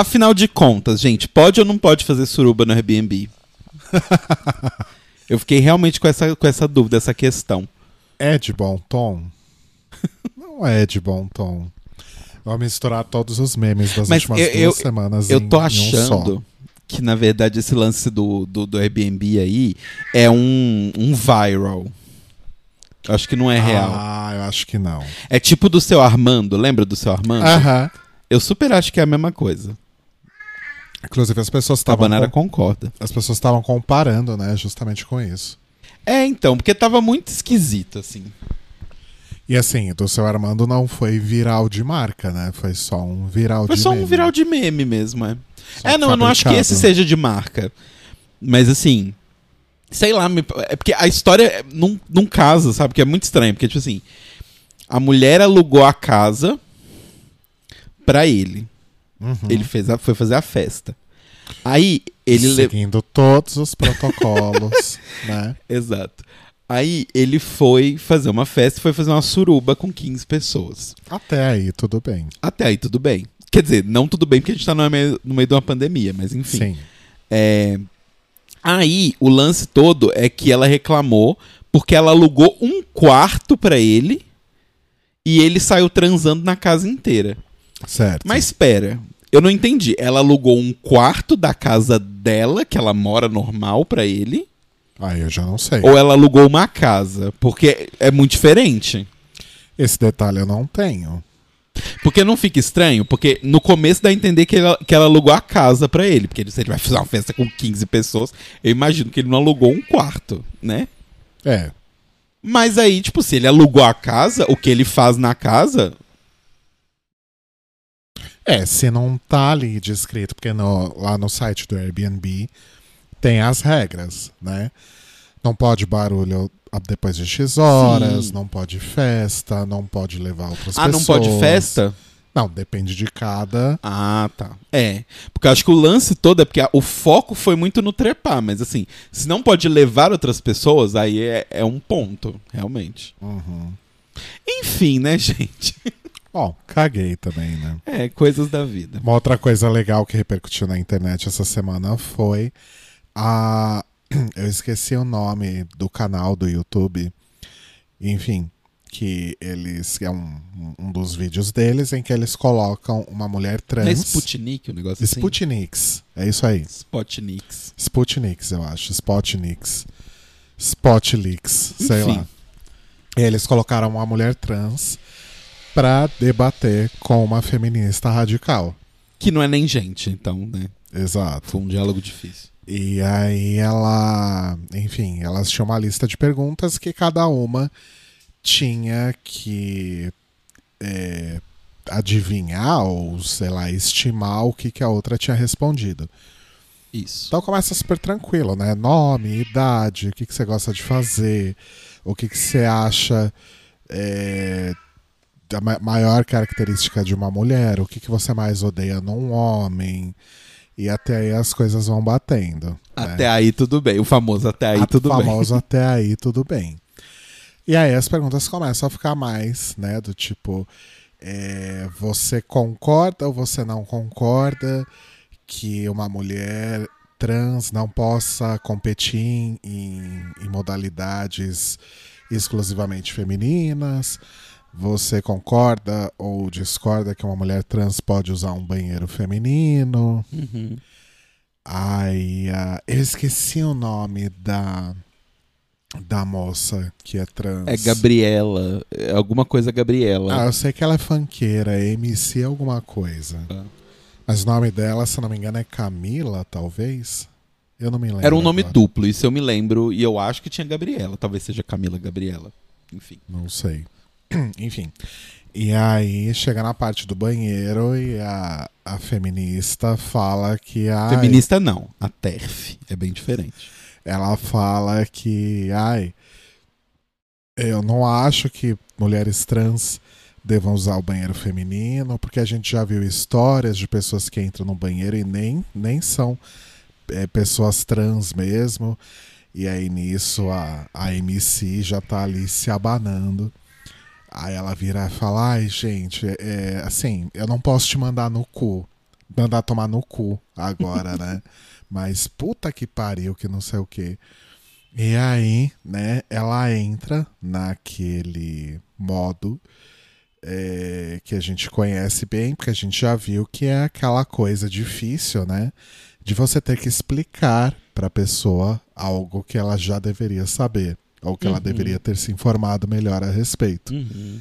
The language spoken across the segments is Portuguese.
Afinal de contas, gente, pode ou não pode fazer suruba no Airbnb? Eu fiquei realmente com essa, com essa dúvida, essa questão. É de bom tom? não é de bom tom. Vou misturar todos os memes das Mas últimas eu- duas eu- semanas Eu em, tô um achando só. que, na verdade, esse lance do, do, do Airbnb aí é um, um viral. Acho que não é real. Ah, eu acho que não. É tipo do seu Armando, lembra do seu Armando? Aham. Eu super acho que é a mesma coisa. Inclusive, as pessoas A estavam Banara com- concorda. as pessoas estavam comparando, né, justamente com isso. É, então, porque tava muito esquisito, assim. E assim, do seu Armando não foi viral de marca, né? Foi só um viral Foi de só um meme. viral de meme mesmo, é. Só É, não, eu não acho que esse seja de marca. Mas assim, sei lá, me- é porque a história não, não casa, sabe? Que é muito estranho, porque tipo assim, a mulher alugou a casa pra ele. Uhum. Ele fez a- foi fazer a festa. Aí ele le- Seguindo todos os protocolos, né? Exato. Aí ele foi fazer uma festa, foi fazer uma suruba com 15 pessoas. Até aí, tudo bem. Até aí tudo bem. Quer dizer, não tudo bem porque a gente tá no meio, no meio de uma pandemia, mas enfim. Sim. É, Aí, o lance todo é que ela reclamou porque ela alugou um quarto pra ele e ele saiu transando na casa inteira. Certo. Mas espera, eu não entendi. Ela alugou um quarto da casa dela, que ela mora normal pra ele, Aí eu já não sei. ou ela alugou uma casa? Porque é muito diferente. Esse detalhe eu não tenho. Porque não fica estranho? Porque no começo dá a entender que ela, que ela alugou a casa pra ele. Porque ele- se ele vai fazer uma festa com 15 pessoas, eu imagino que ele não alugou um quarto, né? É. Mas aí, tipo, se ele alugou a casa, o que ele faz na casa. É, se não tá ali descrito, porque no- lá no site do Airbnb tem as regras, né? Não pode barulho depois de X horas, Sim. não pode festa, não pode levar outras ah, pessoas. não pode festa? Não, depende de cada. Ah, tá. É. Porque eu acho que o lance todo é porque o foco foi muito no trepar. Mas assim, se não pode levar outras pessoas, aí é, é um ponto, realmente. Uhum. Enfim, né, gente? Bom, caguei também, né? É, coisas da vida. Uma outra coisa legal que repercutiu na internet essa semana foi a. Eu esqueci o nome do canal do YouTube. Enfim, que eles. É um, um dos vídeos deles em que eles colocam uma mulher trans. É Sputnik o negócio assim? Sputniks. É isso aí. Sputniks. Sputniks, eu acho. Spotniks. Spotleaks, sei lá. E eles colocaram uma mulher trans pra debater com uma feminista radical. Que não é nem gente, então, né? Exato. Foi um diálogo difícil. E aí ela, enfim, elas tinham uma lista de perguntas que cada uma tinha que é, adivinhar ou, sei lá, estimar o que, que a outra tinha respondido. Isso. Então começa super tranquilo, né? Nome, idade, o que, que você gosta de fazer, o que, que você acha é, ma- maior característica de uma mulher, o que, que você mais odeia num homem. E até aí as coisas vão batendo. né? Até aí tudo bem. O famoso até aí A tudo bem. famoso até aí tudo bem. E aí as perguntas começam a ficar mais, né? Do tipo, é, você concorda ou você não concorda que uma mulher trans não possa competir em, em modalidades exclusivamente femininas? Você concorda ou discorda que uma mulher trans pode usar um banheiro feminino? Uhum. Ai, ah, eu esqueci o nome da da moça que é trans. É Gabriela. É alguma coisa Gabriela. Ah, eu sei que ela é funkeira, é MC alguma coisa. Ah. Mas o nome dela, se não me engano, é Camila, talvez? Eu não me lembro. Era um nome agora. duplo, isso eu me lembro. E eu acho que tinha Gabriela. Talvez seja Camila Gabriela. Enfim. Não sei. Enfim. E aí chega na parte do banheiro e a, a feminista fala que a. Feminista não. A TERF. É bem diferente. ela fala que, ai, eu não acho que mulheres trans devam usar o banheiro feminino, porque a gente já viu histórias de pessoas que entram no banheiro e nem, nem são é, pessoas trans mesmo. E aí nisso a, a MC já tá ali se abanando. Aí ela vira e fala: Ai, gente, é, assim, eu não posso te mandar no cu. Mandar tomar no cu agora, né? Mas puta que pariu, que não sei o que. E aí, né, ela entra naquele modo é, que a gente conhece bem, porque a gente já viu que é aquela coisa difícil, né? De você ter que explicar para a pessoa algo que ela já deveria saber, ou que Uhum. ela deveria ter se informado melhor a respeito, Uhum.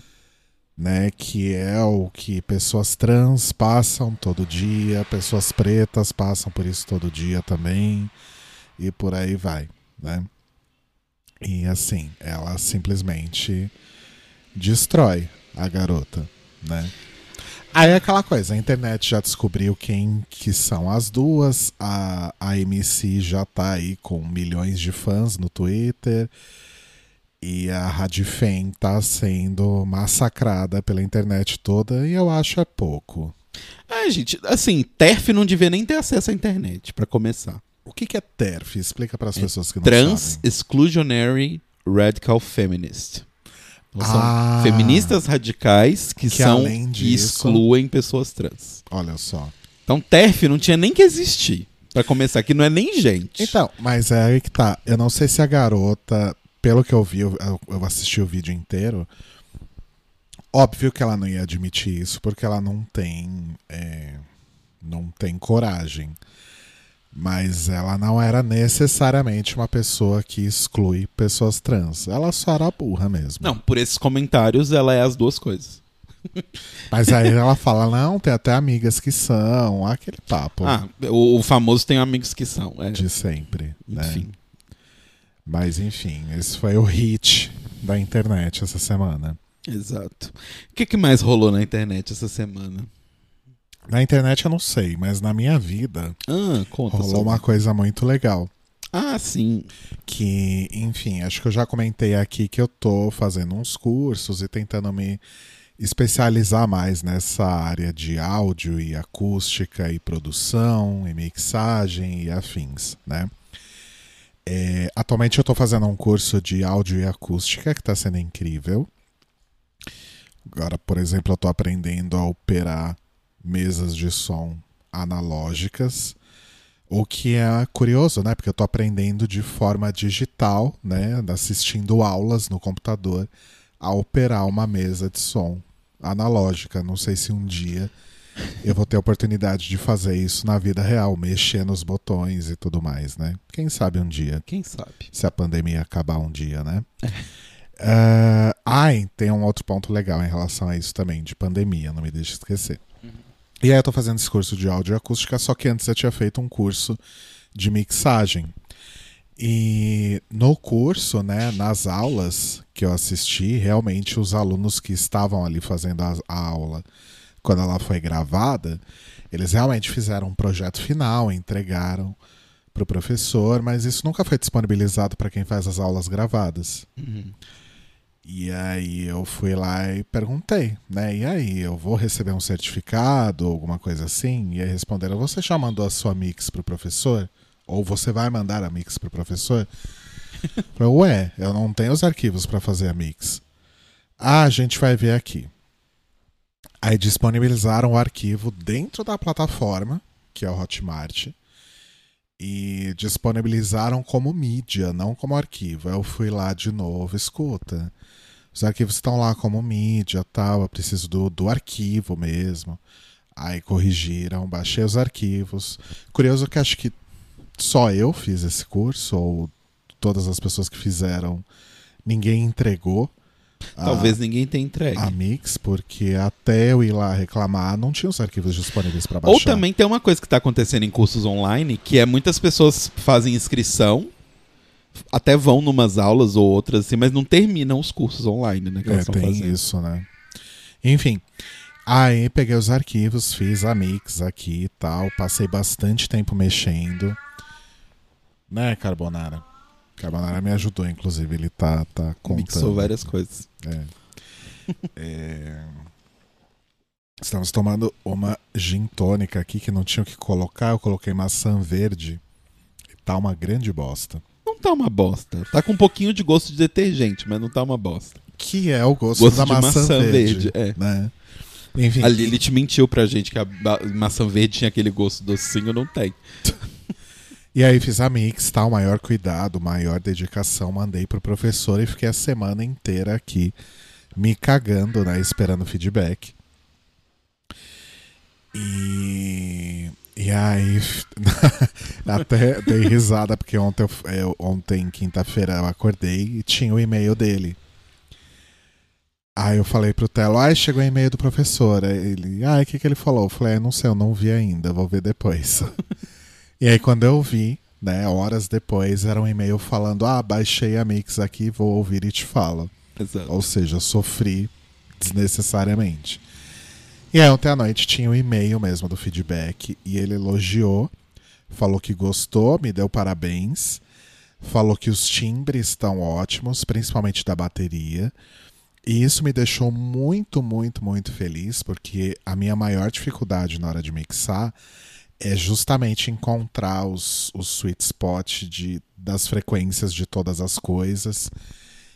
né? Que é o que pessoas trans passam todo dia, pessoas pretas passam por isso todo dia também, e por aí vai, né? E assim, ela simplesmente destrói a garota, né? Aí é aquela coisa, a internet já descobriu quem que são as duas, a, a MC já tá aí com milhões de fãs no Twitter, e a Radifem tá sendo massacrada pela internet toda, e eu acho é pouco. Ah, gente, assim, TERF não devia nem ter acesso à internet, pra começar. O que, que é TERF? Explica para as É pessoas que não Trans sabem. Exclusionary Radical Feminist. Então, são Ah. feministas radicais que, Que são disso- excluem pessoas trans. Olha só. Então, TERF não tinha nem que existir. Pra começar, que não é nem gente. Então, mas é aí que tá. Eu não sei se a garota, pelo que eu vi, eu, eu assisti o vídeo inteiro. Óbvio que ela não ia admitir isso, porque ela não tem. é, não tem coragem. Mas ela não era necessariamente uma pessoa que exclui pessoas trans. Ela só era burra mesmo. Não, por esses comentários, ela é as duas coisas. Mas aí ela fala: não, tem até amigas que são. Aquele papo Ah, o, famoso tem amigos que são. É, de sempre. né? enfim. Mas enfim, esse foi o hit da internet essa semana. Exato. O que, que mais rolou na internet essa semana? Na internet eu não sei, mas na minha vida Ah, conta. rolou sobre. uma coisa muito legal. Ah, sim. Que, enfim, acho que eu já comentei aqui que eu tô fazendo uns cursos e tentando me especializar mais nessa área de áudio e acústica e produção e mixagem e afins, né? É, atualmente eu tô fazendo um curso de áudio e acústica que tá sendo incrível. Agora, por exemplo, eu tô aprendendo a operar mesas de som analógicas. O que é curioso, né? Porque eu tô aprendendo de forma digital, né? Assistindo aulas no computador a operar uma mesa de som analógica. Não sei se um dia eu vou ter a oportunidade de fazer isso na vida real, mexer nos botões e tudo mais, né? Quem sabe um dia, Quem sabe? se a pandemia acabar um dia, né? Ah, ai, tem um outro ponto legal em relação a isso também, de pandemia, não me deixe esquecer. E aí eu tô fazendo esse curso de áudio e acústica, só que antes eu tinha feito um curso de mixagem. E no curso, né, nas aulas que eu assisti, realmente os alunos que estavam ali fazendo a, aula, quando ela foi gravada, eles realmente fizeram um projeto final, entregaram para o professor, mas isso nunca foi disponibilizado para quem faz as aulas gravadas. Uhum. E aí eu fui lá e perguntei, né? E aí, eu vou receber um certificado ou alguma coisa assim? E aí responderam: você já mandou a sua mix pro professor? Ou você vai mandar a mix pro professor? Eu Falei, ué, eu não tenho os arquivos para fazer a mix. Ah, a gente vai ver aqui. Aí disponibilizaram o arquivo dentro da plataforma, que é o Hotmart, e disponibilizaram como mídia, não como arquivo. Eu fui lá de novo, escuta. Os arquivos estão lá como mídia, tal. Eu preciso do, do arquivo mesmo. Aí corrigiram, baixei os arquivos. Curioso que acho que só eu fiz esse curso, ou todas as pessoas que fizeram, ninguém entregou. a- Talvez ninguém tenha entregue. a Mix, porque até eu ir lá reclamar, não tinha os arquivos disponíveis para baixar. Ou também tem uma coisa que está acontecendo em cursos online, que é muitas pessoas fazem inscrição, até vão numas aulas ou outras assim, mas não terminam os cursos online, né? Que É, tem fazendo. isso, né? Enfim. Aí peguei os arquivos, fiz a mix aqui e tal. Passei bastante tempo mexendo. Né, Carbonara? Carbonara me ajudou, inclusive. Ele tá, tá contando. Mixou várias coisas. É. É. Estamos tomando uma gin tônica aqui que não tinha o que colocar. Eu coloquei maçã verde. E tá uma grande bosta. Tá uma bosta. Tá com um pouquinho de gosto de detergente, mas não tá uma bosta. Que é o gosto, Gosto da de maçã, maçã verde. verde, é. Né? Enfim. A Lilith mentiu pra gente que a maçã verde tinha aquele gosto docinho, não tem. E aí fiz a mix, tal, maior cuidado, maior dedicação, mandei pro professor e fiquei a semana inteira aqui me cagando, né, esperando feedback. E e aí até dei risada porque ontem eu, eu- ontem quinta-feira eu acordei e tinha o e-mail dele. Aí eu falei pro Telo, ai, chegou o e-mail do professor. Aí ele, ai, o que, que ele falou? Eu falei, "Ah, não sei, eu não vi ainda, vou ver depois. E aí quando eu vi, né, horas depois, era um e-mail falando: "Ah, baixei a Mix aqui, vou ouvir e te falo". Exato. Ou seja, sofri desnecessariamente. E aí ontem à noite tinha o e-mail mesmo do feedback e ele elogiou, falou que gostou, me deu parabéns, falou que os timbres estão ótimos, principalmente da bateria. E isso me deixou muito, muito, muito feliz, porque a minha maior dificuldade na hora de mixar é justamente encontrar os, os sweet spot de, das frequências de todas as coisas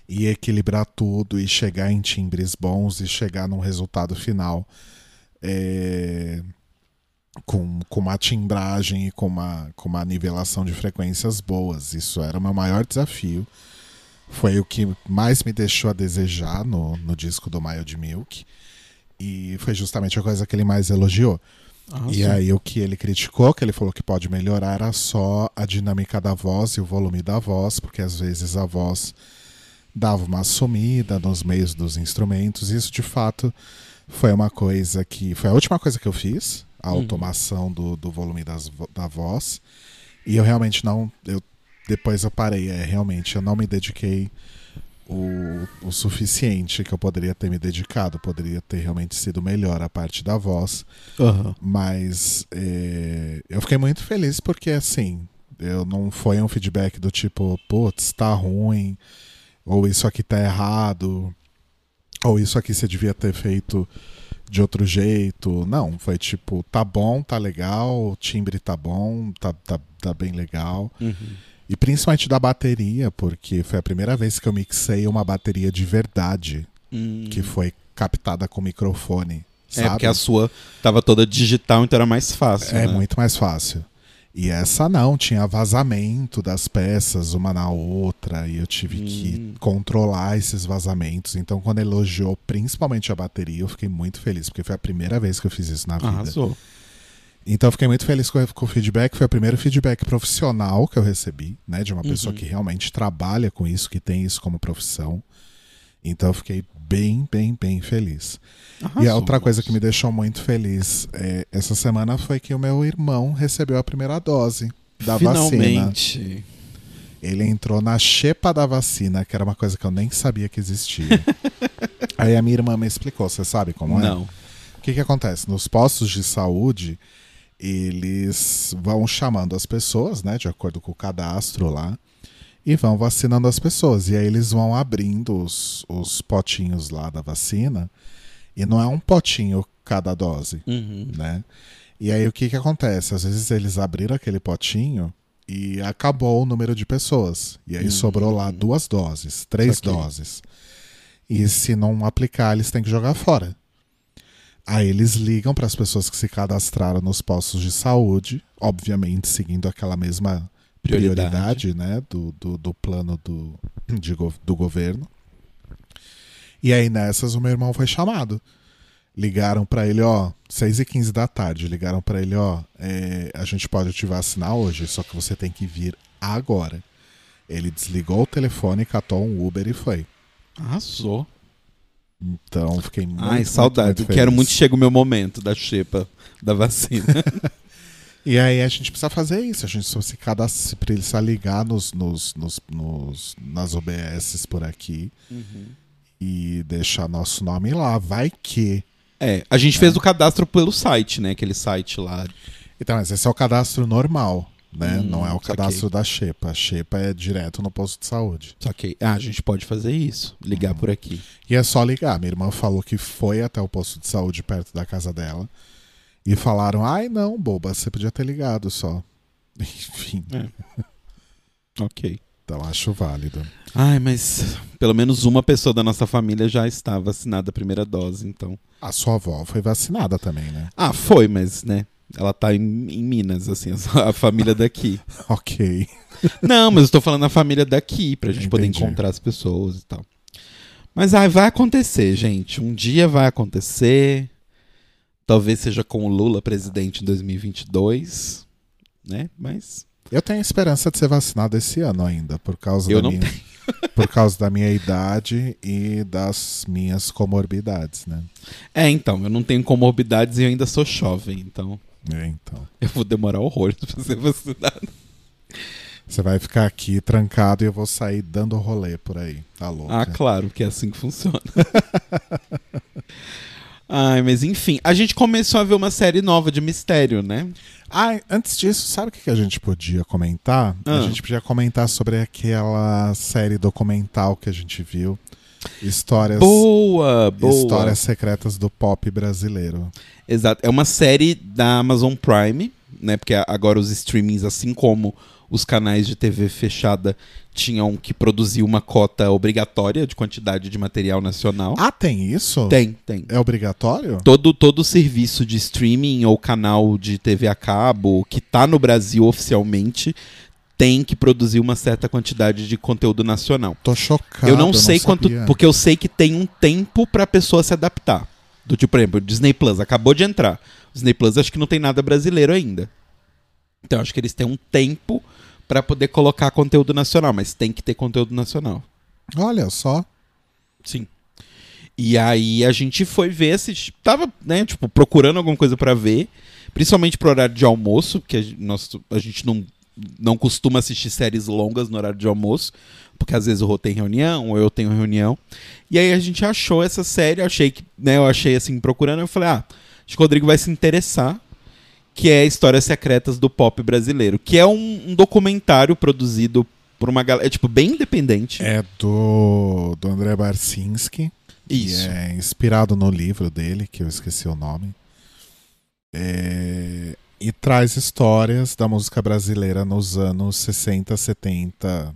e equilibrar tudo e chegar em timbres bons e chegar num resultado final é, com, com uma timbragem e com uma, com uma nivelação de frequências boas. Isso era o meu maior desafio. Foi o que mais me deixou a desejar no, no disco do Mild Milk. E foi justamente a coisa que ele mais elogiou. E aí o que ele criticou, que ele falou que pode melhorar, era só a dinâmica da voz e o volume da voz, porque às vezes a voz dava uma sumida nos meios dos instrumentos. Isso de fato foi uma coisa que. Foi a última coisa que eu fiz, a Uhum. automação do, do volume das, da voz. E eu realmente não. Eu, depois eu parei, é, realmente, eu não me dediquei o, o suficiente que eu poderia ter me dedicado. Poderia ter realmente sido melhor a parte da voz. Aham. Mas é, eu fiquei muito feliz porque, assim, eu não foi um feedback do tipo, putz, tá ruim, ou isso aqui tá errado, ou isso aqui você devia ter feito de outro jeito. Não, foi tipo, tá bom, tá legal, o timbre tá bom, tá, tá, tá bem legal. Uhum. E principalmente da bateria, porque foi a primeira vez que eu mixei uma bateria de verdade, Hum. que foi captada com microfone. É, Sabe? porque a sua tava toda digital, então era mais fácil. É né? muito mais fácil. E essa não, tinha vazamento das peças uma na outra, e eu tive Hum. que controlar esses vazamentos. Então, quando elogiou principalmente a bateria, eu fiquei muito feliz, porque foi a primeira vez que eu fiz isso na vida. Arrasou. Então, eu fiquei muito feliz com, com o feedback. Foi o primeiro feedback profissional que eu recebi, né? De uma pessoa Uhum. que realmente trabalha com isso, que tem isso como profissão. Então, eu fiquei bem, bem, bem feliz. E a Arrasou, outra coisa que me deixou muito feliz é, essa semana foi que o meu irmão recebeu a primeira dose da vacina. Finalmente. Ele entrou na xepa da vacina, que era uma coisa que eu nem sabia que existia. Aí a minha irmã me explicou, você sabe como é? Não. O que, que acontece? Nos postos de saúde, eles vão chamando as pessoas, né, de acordo com o cadastro lá, e vão vacinando as pessoas. E aí eles vão abrindo os, os potinhos lá da vacina, e não é um potinho cada dose, Uhum. né? E aí o que, que acontece? Às vezes eles abriram aquele potinho e acabou o número de pessoas. E aí Hum. sobrou lá duas doses, três doses. E se não aplicar, eles têm que jogar fora. Aí eles ligam para as pessoas que se cadastraram nos postos de saúde, obviamente seguindo aquela mesma Prioridade. prioridade, né, do, do, do plano do, de do governo. E aí nessas o meu irmão foi chamado. Ligaram para ele, ó, 6 e 15 da tarde, ligaram para ele, ó, é, a gente pode te vacinar hoje, só que você tem que vir agora. Ele desligou o telefone, catou um Uber e foi. Arrasou. Então fiquei muito Ai, muito, saudade. muito Quero feliz. muito que chegue o meu momento da xepa da vacina. E aí a gente precisa fazer isso. A gente só se cadastra, precisa ligar nos, nos, nos, nos- nas OBS por aqui e deixar nosso nome lá. Vai que. É, a gente fez o cadastro pelo site, né? Aquele site lá. Então, mas esse é o cadastro normal, né? Hum, Não é o saquei. cadastro da Xepa. A Xepa é direto no posto de saúde. Só que, ah, a gente pode fazer isso. Ligar por aqui. E é só ligar. Minha irmã falou que foi até o posto de saúde perto da casa dela. E falaram: ai, não, boba, você podia ter ligado só. Enfim. Ok. Então acho válido. Ai, mas pelo menos uma pessoa da nossa família já está vacinada a primeira dose, então. A sua avó foi vacinada também, né? Ah, foi, mas, né? Ela tá em, em Minas, assim, a, família daqui. Ok. Não, mas eu tô falando a família daqui, pra gente poder Entendi. encontrar as pessoas e tal. Mas ai, vai acontecer, gente. Um dia vai acontecer. Talvez seja com o Lula presidente em 2022, né? Mas Eu tenho esperança de ser vacinado esse ano ainda, por causa Eu da não minha, por causa da minha idade e das minhas comorbidades, né? é, então, eu não tenho comorbidades e eu ainda sou jovem, então É, então. eu vou demorar horrores pra ser vacinado. Você vai ficar aqui trancado e eu vou sair dando rolê por aí. Tá louco. Ah, claro, que é assim que funciona. Ai, mas enfim, a gente começou a ver uma série nova de mistério, né? Ah, antes disso, sabe o que a gente podia comentar? Ah. A gente podia comentar sobre aquela série documental que a gente viu. Histórias, Boa, boa. histórias secretas do pop brasileiro. Exato. É uma série da Amazon Prime, né? Porque agora os streamings, assim como os canais de TV fechada, tinham que produzir uma cota obrigatória de quantidade de material nacional. Ah, tem isso? Tem, tem. É obrigatório? Todo, todo serviço de streaming ou canal de TV a cabo que tá no Brasil oficialmente tem que produzir uma certa quantidade de conteúdo nacional. Tô chocado. eu não sei quanto. sabia. Porque eu sei que tem um tempo pra pessoa se adaptar. Do tipo, por exemplo, Disney Plus acabou de entrar. Disney Plus acho que não tem nada brasileiro ainda. Então acho que eles têm um tempo pra poder colocar conteúdo nacional, mas tem que ter conteúdo nacional. Olha só. Sim. E aí a gente foi ver se tava, né, tipo, procurando alguma coisa pra ver, principalmente pro horário de almoço, porque a gente, nós, a gente não não costuma assistir séries longas no horário de almoço, porque às vezes o Rô tem reunião, ou eu tenho reunião. E aí a gente achou essa série, eu achei que, né, eu achei assim procurando, eu falei: "Ah, acho que o Rodrigo vai se interessar" que é Histórias Secretas do Pop Brasileiro, que é um, um documentário produzido por uma galera, é tipo bem independente. É do, do André Barcinski. Isso. é inspirado no livro dele, que eu esqueci o nome. É, e traz histórias da música brasileira nos anos 60, 70,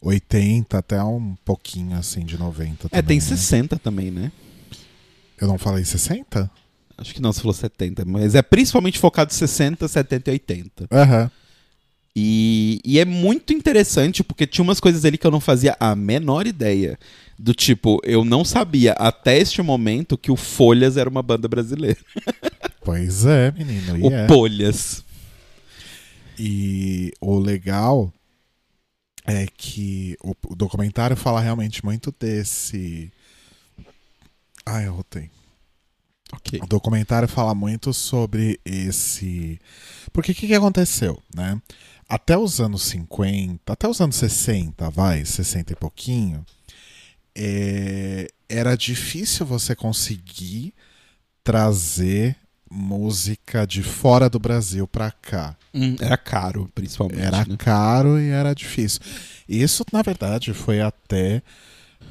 80, até um pouquinho assim de 90 É, também, tem né? 60 também, né? Eu não falei 60? Acho que não, você falou 70, mas é principalmente focado em 60, 70 e 80. Aham. E, e é muito interessante porque tinha umas coisas ali que eu não fazia a menor ideia. Do tipo, eu não sabia até este momento que o Folhas era uma banda brasileira. Pois é, menino. O é. Polhas. e o legal é que o, o documentário fala realmente muito desse. Ai, eu rotei. Ok. O documentário fala muito sobre esse. Porque o que, que aconteceu, né? Até os anos 50, até os anos 60, vai, 60 e pouquinho, é, era difícil você conseguir trazer música de fora do Brasil pra cá. Hum, era caro, principalmente. Era né? caro e era difícil. Isso, na verdade, foi até.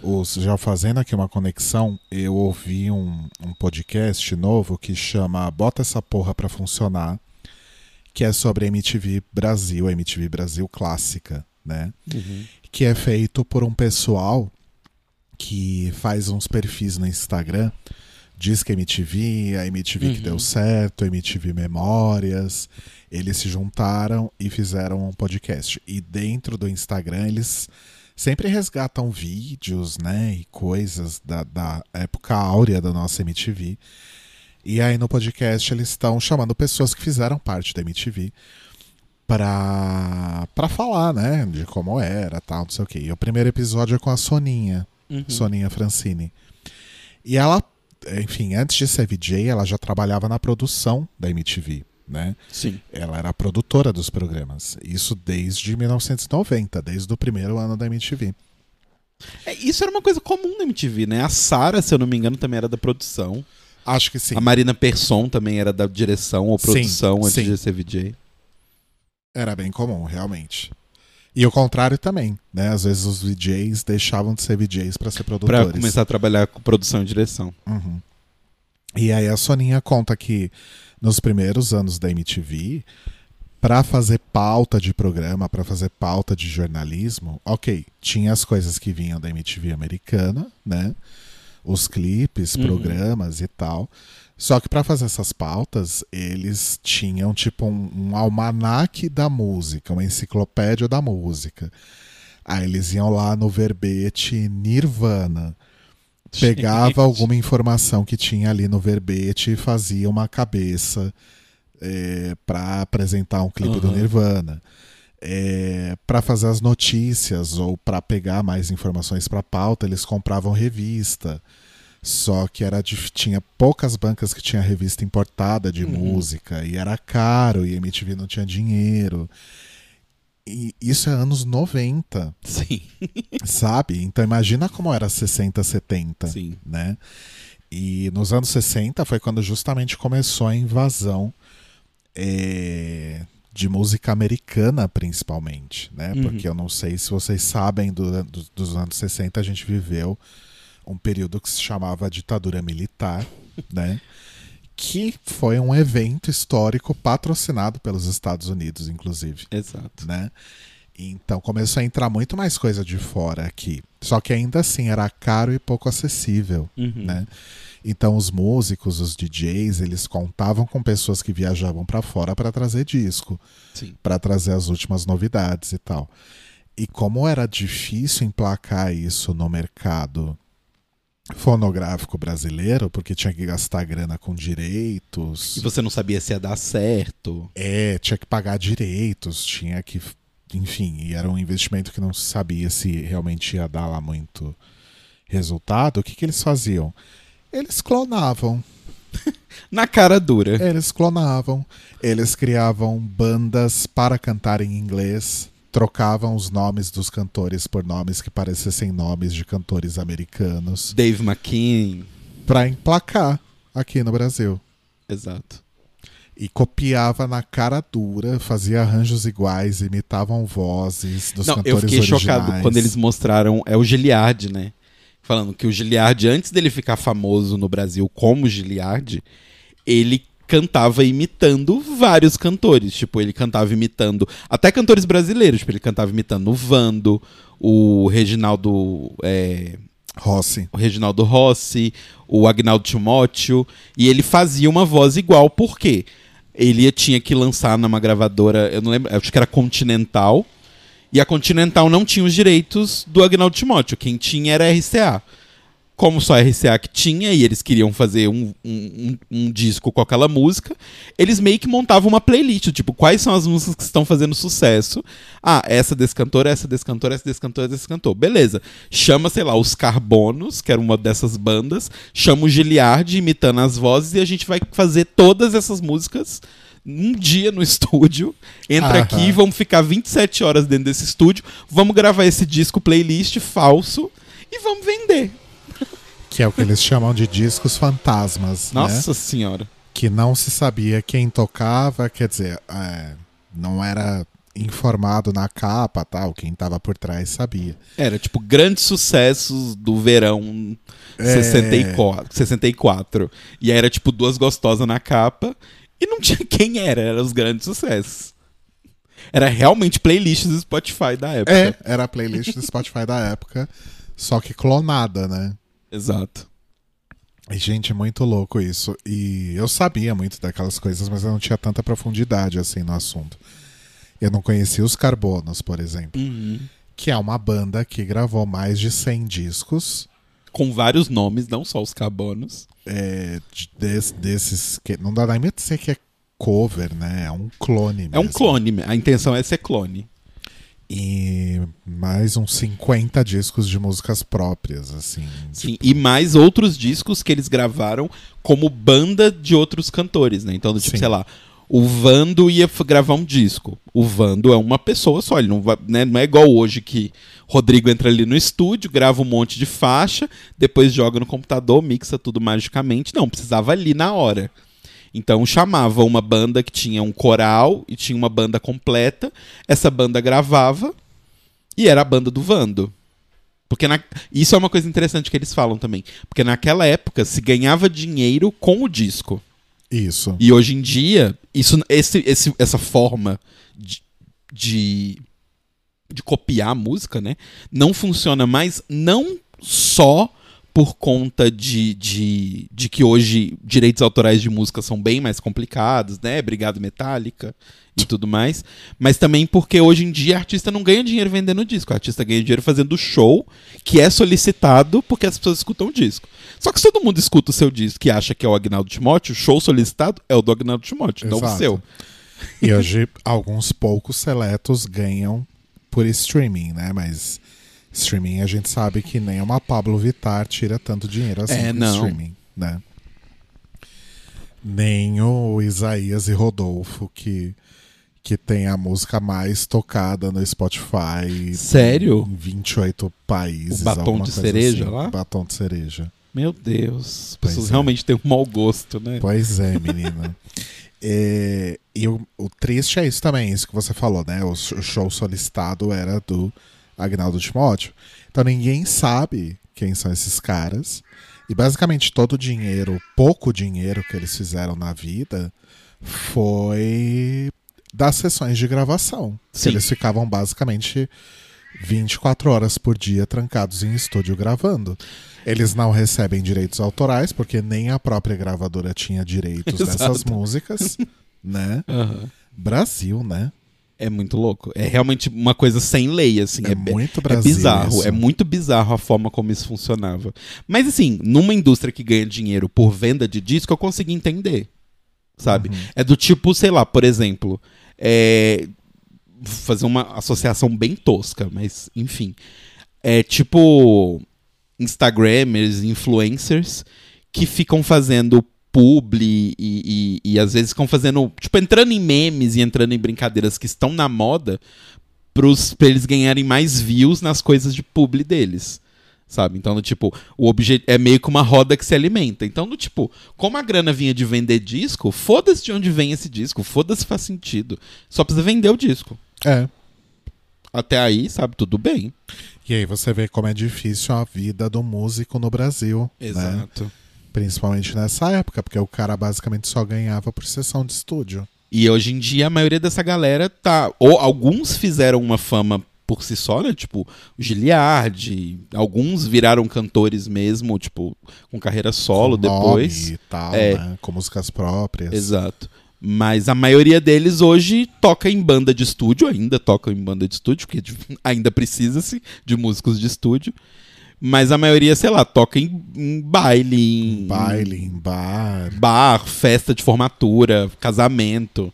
Os, já fazendo aqui uma conexão, eu ouvi um, um podcast novo que chama Bota essa porra pra funcionar, que é sobre MTV Brasil, MTV Brasil clássica, né? Uhum. Que é feito por um pessoal que faz uns perfis no Instagram. Diz que MTV, a MTV que Uhum. deu certo, MTV Memórias. Eles se juntaram e fizeram um podcast. E dentro do Instagram eles sempre resgatam vídeos, né? E coisas da, da época áurea da nossa MTV. E aí no podcast eles estão chamando pessoas que fizeram parte da MTV pra, pra falar, né? De como era, tal, não sei o quê. E o primeiro episódio é com a Soninha. Uhum. Soninha Francini. E ela, enfim, antes de ser VJ, ela já trabalhava na produção da MTV, né? Sim. Ela era a produtora dos programas. Isso desde 1990, desde o primeiro ano da MTV. É, isso era uma coisa comum na MTV, né? A Sara, se eu não me engano, também era da produção. Acho que sim. A Marina Persson também era da direção ou Sim, produção antes sim. de ser VJ. Era bem comum, realmente. E o contrário também, né? Às vezes os VJs deixavam de ser VJs para ser produtores. começar a trabalhar com produção e direção. Uhum. E aí a Soninha conta que nos primeiros anos da MTV, Pra fazer pauta de programa, pra fazer pauta de jornalismo, ok, tinha as coisas que vinham da MTV americana, né? Os clipes, Uhum. programas e tal. Só que pra fazer essas pautas, eles tinham tipo um, um almanaque da música, uma enciclopédia da música. Aí eles iam lá no verbete Nirvana, pegava Gente. alguma informação que tinha ali no verbete e fazia uma cabeça é, para apresentar um clipe do Aham. Nirvana. É, para fazer as notícias ou para pegar mais informações para pauta, eles compravam revista. Só que era dif- tinha poucas bancas que tinha revista importada de Uhum. música e era caro e a MTV não tinha dinheiro. E isso é anos 90 Sim, sabe? Então imagina como era 60, 70, sim. né? E nos anos 60 foi quando justamente começou a invasão é, de música americana, principalmente, né? Uhum. Porque eu não sei se vocês sabem, do- do- dos anos 60 a gente viveu um período que se chamava ditadura militar, né? Que foi um evento histórico patrocinado pelos Estados Unidos, inclusive Exato. né? Então começou a entrar muito mais coisa de fora aqui. Só que ainda assim era caro e pouco acessível, Uhum. né? Então os músicos, os DJs, eles contavam com pessoas que viajavam para fora para trazer disco, Sim. para trazer as últimas novidades e tal. E como era difícil emplacar isso no mercado fonográfico brasileiro, porque tinha que gastar grana com direitos. E você não sabia se ia dar certo. É, tinha que pagar direitos, tinha que. Enfim, e era um investimento que não se sabia se realmente ia dar lá muito resultado. O que, que eles faziam? Eles clonavam. Na cara dura. Eles clonavam. Eles criavam bandas para cantar em inglês. Trocavam os nomes dos cantores por nomes que parecessem nomes de cantores americanos. Dave McKean. Pra emplacar aqui no Brasil. Exato. E copiava na cara dura, fazia arranjos iguais, imitavam vozes dos não, eu cantores fiquei originais. chocado quando eles mostraram. É o Giliard, né? Falando que o Giliard, antes dele ficar famoso no Brasil como Giliard, ele cantava imitando vários cantores. Tipo, ele cantava imitando até cantores brasileiros. Tipo, ele cantava imitando o Vando, o Reginaldo. é, Rossi. o Reginaldo Rossi, o Agnaldo Timóteo, e ele fazia uma voz igual, por quê? Ele tinha que lançar numa gravadora, eu não lembro, acho que era Continental, e a Continental não tinha os direitos do Agnaldo Timóteo, quem tinha era a RCA. Como só a RCA que tinha, e eles queriam fazer um, um, um- disco com aquela música, eles meio que montavam uma playlist, tipo, quais são as músicas que estão fazendo sucesso? Ah, essa desse cantor, essa desse cantor, essa desse cantor, essa desse cantor. Beleza. Chama, sei lá, os Carbonos, que era uma dessas bandas, chama o Giliard imitando as vozes e a gente vai fazer todas essas músicas um dia no estúdio. Entra aqui, vamos ficar 27 horas dentro desse estúdio, vamos gravar esse disco playlist falso e vamos vender. Que é o que eles chamam de discos fantasmas, né? Nossa senhora. Que não se sabia quem tocava, quer dizer, é, não era informado na capa, tal, quem tava por trás sabia. Era tipo grandes sucessos do verão É. 64, 64. E aí era tipo duas gostosas na capa e não tinha quem era, eram os grandes sucessos. Era realmente playlists do Spotify da época. É, era a playlist do Spotify da época, só que clonada, né? Exato. E, gente, é muito louco isso. E eu sabia muito daquelas coisas, mas eu não tinha tanta profundidade assim no assunto. Eu não conhecia os Carbonos, por exemplo, Uhum. que é uma banda que gravou mais de 100 discos. Com vários nomes, não só os cabonos. é, de- des- desses que não dá nem pra dizer que é cover, né? É um clone É um mesmo. clone, a intenção é ser clone. E mais uns 50 discos de músicas próprias, assim. Sim, e mais outros discos que eles gravaram como banda de outros cantores, né? Então, do tipo, Sim. sei lá, o Vando ia gravar um disco. O Vando é uma pessoa só, ele não, vai, né, não é igual hoje que Rodrigo entra ali no estúdio, grava um monte de faixa, depois joga no computador, mixa tudo magicamente. Não, precisava ali na hora. Então chamava uma banda que tinha um coral e tinha uma banda completa. Essa banda gravava e era a banda do Vando. Porque na- isso é uma coisa interessante que eles falam também. Porque naquela época se ganhava dinheiro com o disco. Isso. E hoje em dia, isso, esse, esse, essa forma de, de, de copiar a música, né? Não funciona mais, não só por conta de, de, de que hoje direitos autorais de música são bem mais complicados, né? Obrigado Metallica e tudo mais. Mas também porque hoje em dia artista não ganha dinheiro vendendo disco. O artista ganha dinheiro fazendo show que é solicitado porque as pessoas escutam o disco. Só que se todo mundo escuta o seu disco e acha que é o Agnaldo Timóteo, o show solicitado é o do Agnaldo Timóteo, não o Exato. seu. E hoje alguns poucos seletos ganham por streaming, né? Mas streaming a gente sabe que nem uma Pablo Vittar tira tanto dinheiro assim É, não. streaming, né? Nem o Isaías e Rodolfo que que tem a música mais tocada no Spotify. Sério? Em 28 países. O batom de cereja assim. lá? Batom de cereja. Meu Deus. As pessoas é. realmente têm um mau gosto, né? Pois é, menina. É, e o, o triste é isso também, isso que você falou, né? O, o show solicitado era do Agnaldo Timóteo. Então ninguém sabe quem são esses caras. E basicamente todo o dinheiro, pouco dinheiro que eles fizeram na vida foi das sessões de gravação. Sim. Eles ficavam basicamente 24 horas por dia trancados em estúdio gravando. Eles não recebem direitos autorais, porque nem a própria gravadora tinha direitos Exato. dessas músicas, né? Aham. Brasil, né? É muito louco. É realmente uma coisa sem lei, assim. É, É, muito é bizarro. isso. É muito bizarro a forma como isso funcionava. Mas, assim, numa indústria que ganha dinheiro por venda de disco, eu consegui entender. Sabe? Uhum. É do tipo, sei lá, por exemplo, é, vou fazer uma associação bem tosca, mas enfim. É tipo Instagramers, influencers que ficam fazendo publi e, e, e às vezes ficam fazendo, tipo, entrando em memes e entrando em brincadeiras que estão na moda pros, pra eles ganharem mais views nas coisas de publi deles. Sabe? Então, tipo, o objeto é meio que uma roda que se alimenta. Então, do tipo, como a grana vinha de vender disco, foda-se de onde vem esse disco, foda-se se faz sentido. Só precisa vender o disco. É. Até aí, sabe, tudo bem. E aí você vê como é difícil a vida do músico no Brasil. Né? Principalmente nessa época, porque o cara basicamente só ganhava por sessão de estúdio. E hoje em dia a maioria dessa galera tá. Ou alguns fizeram uma fama por si só, né? Tipo, o Giliard. Alguns viraram cantores mesmo, tipo, com carreira solo com depois. E tal, É. né? Com músicas próprias. Exato. Mas a maioria deles hoje toca em banda de estúdio, ainda toca em banda de estúdio, porque ainda precisa-se de músicos de estúdio. Mas a maioria, sei lá, toca em, em baile, em, Baile, em bar. bar, festa de formatura, casamento.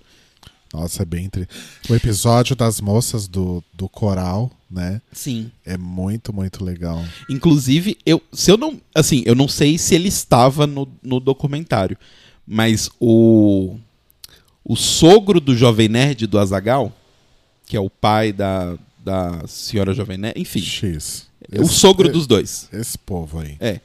Nossa, é bem triste. O episódio das moças do, do coral, né? Sim. É muito, muito legal. Inclusive, eu, se eu não. Assim, eu não sei se ele estava no, no documentário, mas o. O sogro do Jovem Nerd do Azagal, que é o pai da, da senhora Jovem Nerd, enfim, X. o sogro dos dois. Esse povo aí. É.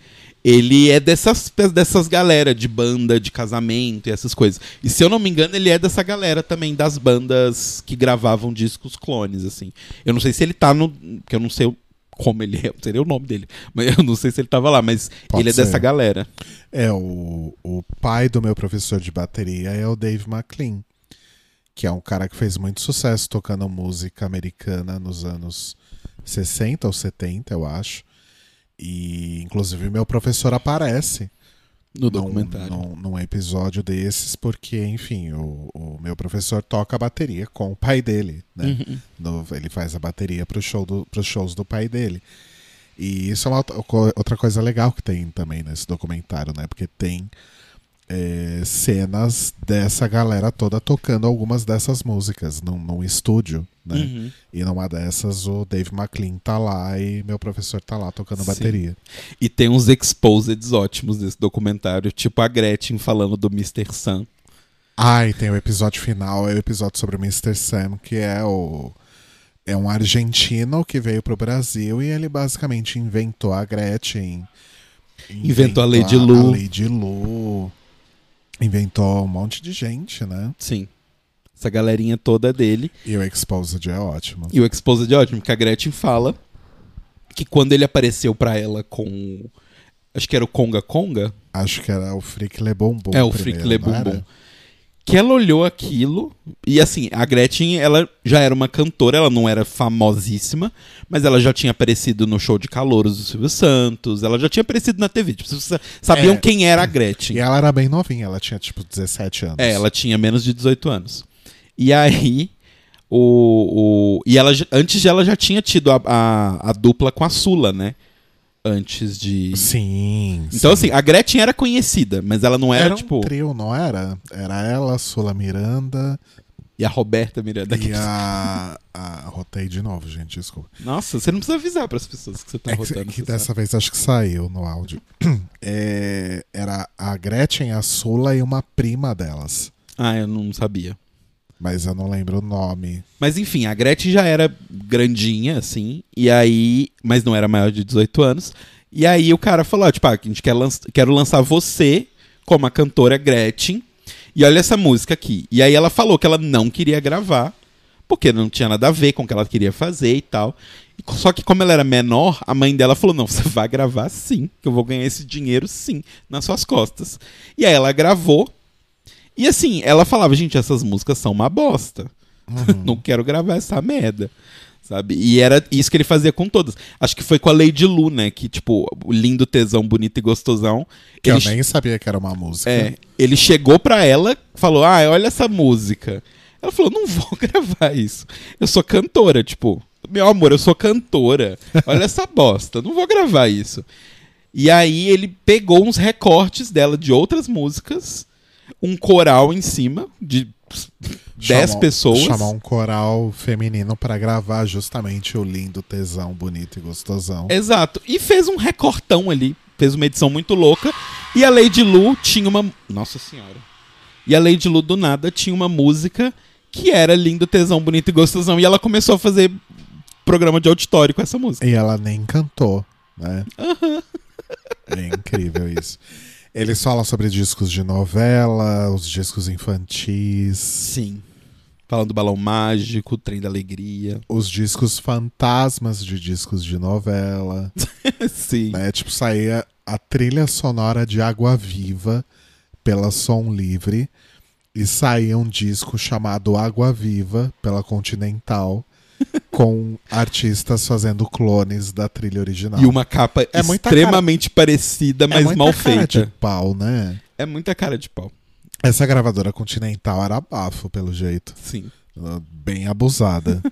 Ele é dessas, dessas galera de banda, de casamento e essas coisas. E se eu não me engano, ele é dessa galera também das bandas que gravavam discos clones, assim. Eu não sei se ele tá no. Porque eu não sei como ele é, nem o nome dele. Mas eu não sei se ele tava lá, mas Pode ele é ser. dessa galera. É, o, o pai do meu professor de bateria é o Dave McLean, que é um cara que fez muito sucesso tocando música americana nos anos 60 ou 70, eu acho. E, inclusive, meu professor aparece No num, documentário. num, num episódio desses, porque, enfim, o, o meu professor toca bateria com o pai dele, né? Uhum. No- ele faz a bateria para show do, os shows do pai dele. E isso é uma outra coisa legal que tem também nesse documentário, né? Porque tem é, cenas dessa galera toda tocando algumas dessas músicas num, num estúdio, né? Uhum. E numa dessas o Dave McLean tá lá e meu professor tá lá tocando Sim. bateria. E tem uns exposeds ótimos desse documentário, tipo a Gretchen falando do Mr. Sam. Ah, e tem o episódio final, é o episódio sobre o Mr. Sam, que é o. É um argentino que veio pro Brasil e ele basicamente inventou a Gretchen. Inventou a Lady Lu. A Lady Lu. Inventou um monte de gente, né? Sim. Essa galerinha toda dele. E o Exposed é ótimo. E o Exposed é ótimo, porque a Gretchen fala que quando ele apareceu pra ela com Acho que era o Conga Conga. Acho que era o Frick Le Bombom. É, o primeiro, Frick Le? Bombom. Que ela olhou aquilo. E assim, a Gretchen, ela já era uma cantora, ela não era famosíssima, mas ela já tinha aparecido no show de calouros do Silvio Santos, ela já tinha aparecido na TV. Tipo, vocês sabiam É. quem era a Gretchen. E ela era bem novinha, ela tinha tipo 17 anos. É, ela tinha menos de 18 anos. E aí, o. o e ela, antes de ela já tinha tido a, a, a dupla com a Sula, né? Antes de. Sim. Então, sim. assim, a Gretchen era conhecida, mas ela não era, era um tipo. trio, não era? Era ela, Sula Miranda E a Roberta Miranda. e a. a... Rotei de novo, gente, desculpa. Nossa, você não precisa avisar pras pessoas que você tá É que, rotando. que você dessa sabe. vez acho que saiu no áudio. É, era a Gretchen, a Sula e uma prima delas. Ah, eu não sabia. Mas eu não lembro o nome. Mas enfim, a Gretchen já era grandinha, assim, e aí. Mas não era maior de 18 anos. E aí o cara falou: tipo, ah, a gente quer lan quero lançar você como a cantora Gretchen. E olha essa música aqui. E aí ela falou que ela não queria gravar, porque não tinha nada a ver com o que ela queria fazer e tal. Só que como ela era menor, a mãe dela falou: não, você vai gravar sim, que eu vou ganhar esse dinheiro sim, nas suas costas. E aí ela gravou. E assim, ela falava, gente, essas músicas são uma bosta. não quero gravar essa merda. Sabe? E era isso que ele fazia com todas. Acho que foi com a Lady Lu, né? Que, tipo, o lindo, tesão, bonito e gostosão. Que ele, eu nem sabia que era uma música. é, ele chegou pra ela, falou: Ah, olha essa música. Ela falou: Não vou gravar isso. Eu sou cantora, tipo, meu amor, eu sou cantora. Olha essa bosta, não vou gravar isso. E aí ele pegou uns recortes dela de outras músicas, um coral em cima de 10 Chamou- pessoas. Chamou um coral feminino pra gravar justamente o lindo, tesão, bonito e gostosão. Exato. E fez um recortão ali. Fez uma edição muito louca. E a Lady Lu tinha uma. Nossa senhora. E a Lady Lu, do nada, tinha uma música que era lindo, tesão, bonito e gostosão. E ela começou a fazer programa de auditório com essa música. E ela nem cantou, né? É incrível isso. Eles falam sobre discos de novela, os discos infantis, Sim. Falando do balão mágico, trem da alegria. os discos fantasmas de discos de novela. Sim. né? Tipo, saía a trilha sonora de Água Viva pela Som Livre e saía um disco chamado Água Viva pela Continental com artistas fazendo clones da trilha original. E uma capa É extremamente parecida, É mas muita mal cara feita. de pau, né? É muita cara de pau. Essa gravadora Continental era bafo, pelo jeito. Sim. Bem abusada.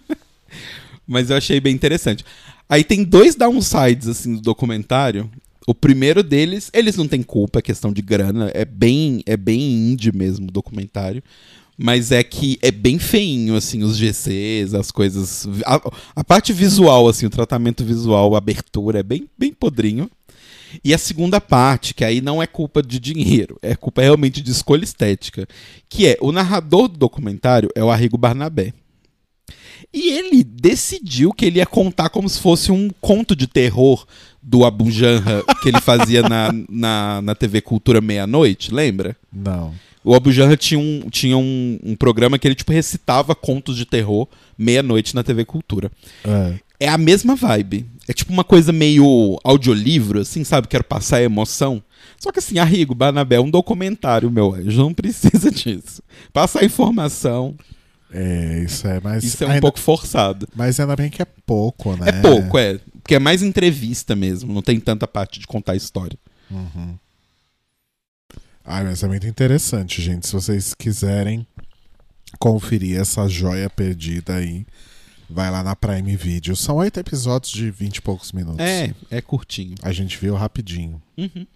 Mas eu achei bem interessante. Aí tem dois downsides, assim, do documentário. O primeiro deles, eles não têm culpa, é questão de grana. É bem, é bem indie mesmo o documentário. Mas é que é bem feinho, assim, os GCs, as coisas. A, a parte visual, assim, o tratamento visual, a abertura, é bem, bem podrinho. E a segunda parte, que aí não é culpa de dinheiro, é culpa realmente de escolha estética. Que é, o narrador do documentário é o Arrigo Barnabé. E ele decidiu que ele ia contar como se fosse um conto de terror do Abu Janra que ele fazia na, na, na TV Cultura Meia-Noite, lembra? Não. O Abu Janra tinha, um, tinha um, um programa que ele tipo recitava contos de terror meia-noite na TV Cultura. É. É a mesma vibe. É tipo uma coisa meio audiolivro, assim, sabe? Quero passar a emoção. Só que assim, Arrigo, Barnabé, é um documentário, meu anjo. Não precisa disso. Passar informação, É, isso é mais. isso é um ainda- pouco forçado. Mas ainda bem que é pouco, né? É pouco, é. Porque é mais entrevista mesmo, não tem tanta parte de contar a história. Uhum. Ai, mas é muito interessante, gente. Se vocês quiserem conferir essa joia perdida aí, vai lá na Prime Video. São oito episódios de vinte e poucos minutos. É, é curtinho. A gente viu rapidinho. Uhum.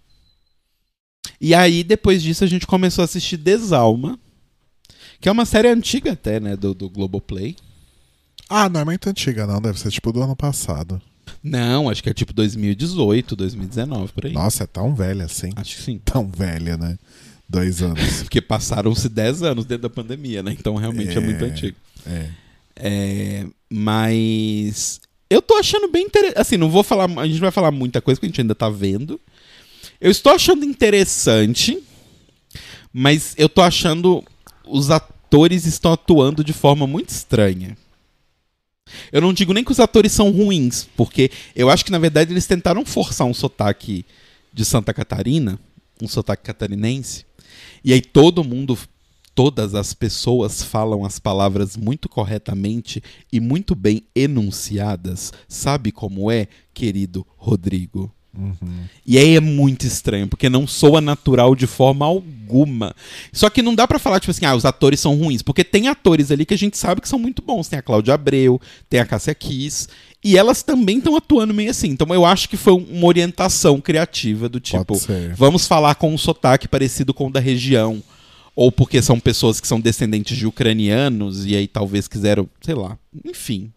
E aí, depois disso, a gente começou a assistir Desalma, que é uma série antiga até, né, do, do Globoplay. Ah, não é muito antiga, não. Deve ser tipo do ano passado. Não, acho que é tipo 2018, 2019, por aí. Nossa, é tão velha assim. Acho que sim. Tão velha, né? Dois anos. Porque passaram-se 10 anos dentro da pandemia, né? Então realmente é, É. muito antigo. É. É, mas eu tô achando bem interessante. Assim, não vou falar. A gente vai falar muita coisa que a gente ainda tá vendo. Eu estou achando interessante, mas eu tô achando os atores estão atuando de forma muito estranha. Eu não digo nem que os atores são ruins, porque eu acho que na verdade eles tentaram forçar um sotaque de Santa Catarina, um sotaque catarinense, e aí todo mundo, todas as pessoas falam as palavras muito corretamente e muito bem enunciadas. Sabe como é, querido Rodrigo? Uhum. E aí é muito estranho, porque não soa natural de forma alguma. Só que não dá pra falar, tipo assim, ah, os atores são ruins, porque tem atores ali que a gente sabe que são muito bons. Tem a Cláudia Abreu, tem a Cássia Kiss, e elas também estão atuando meio assim. Então eu acho que foi uma orientação criativa do tipo, vamos falar com um sotaque parecido com o da região. Ou porque são pessoas que são descendentes de ucranianos, e aí talvez quiseram, sei lá, enfim.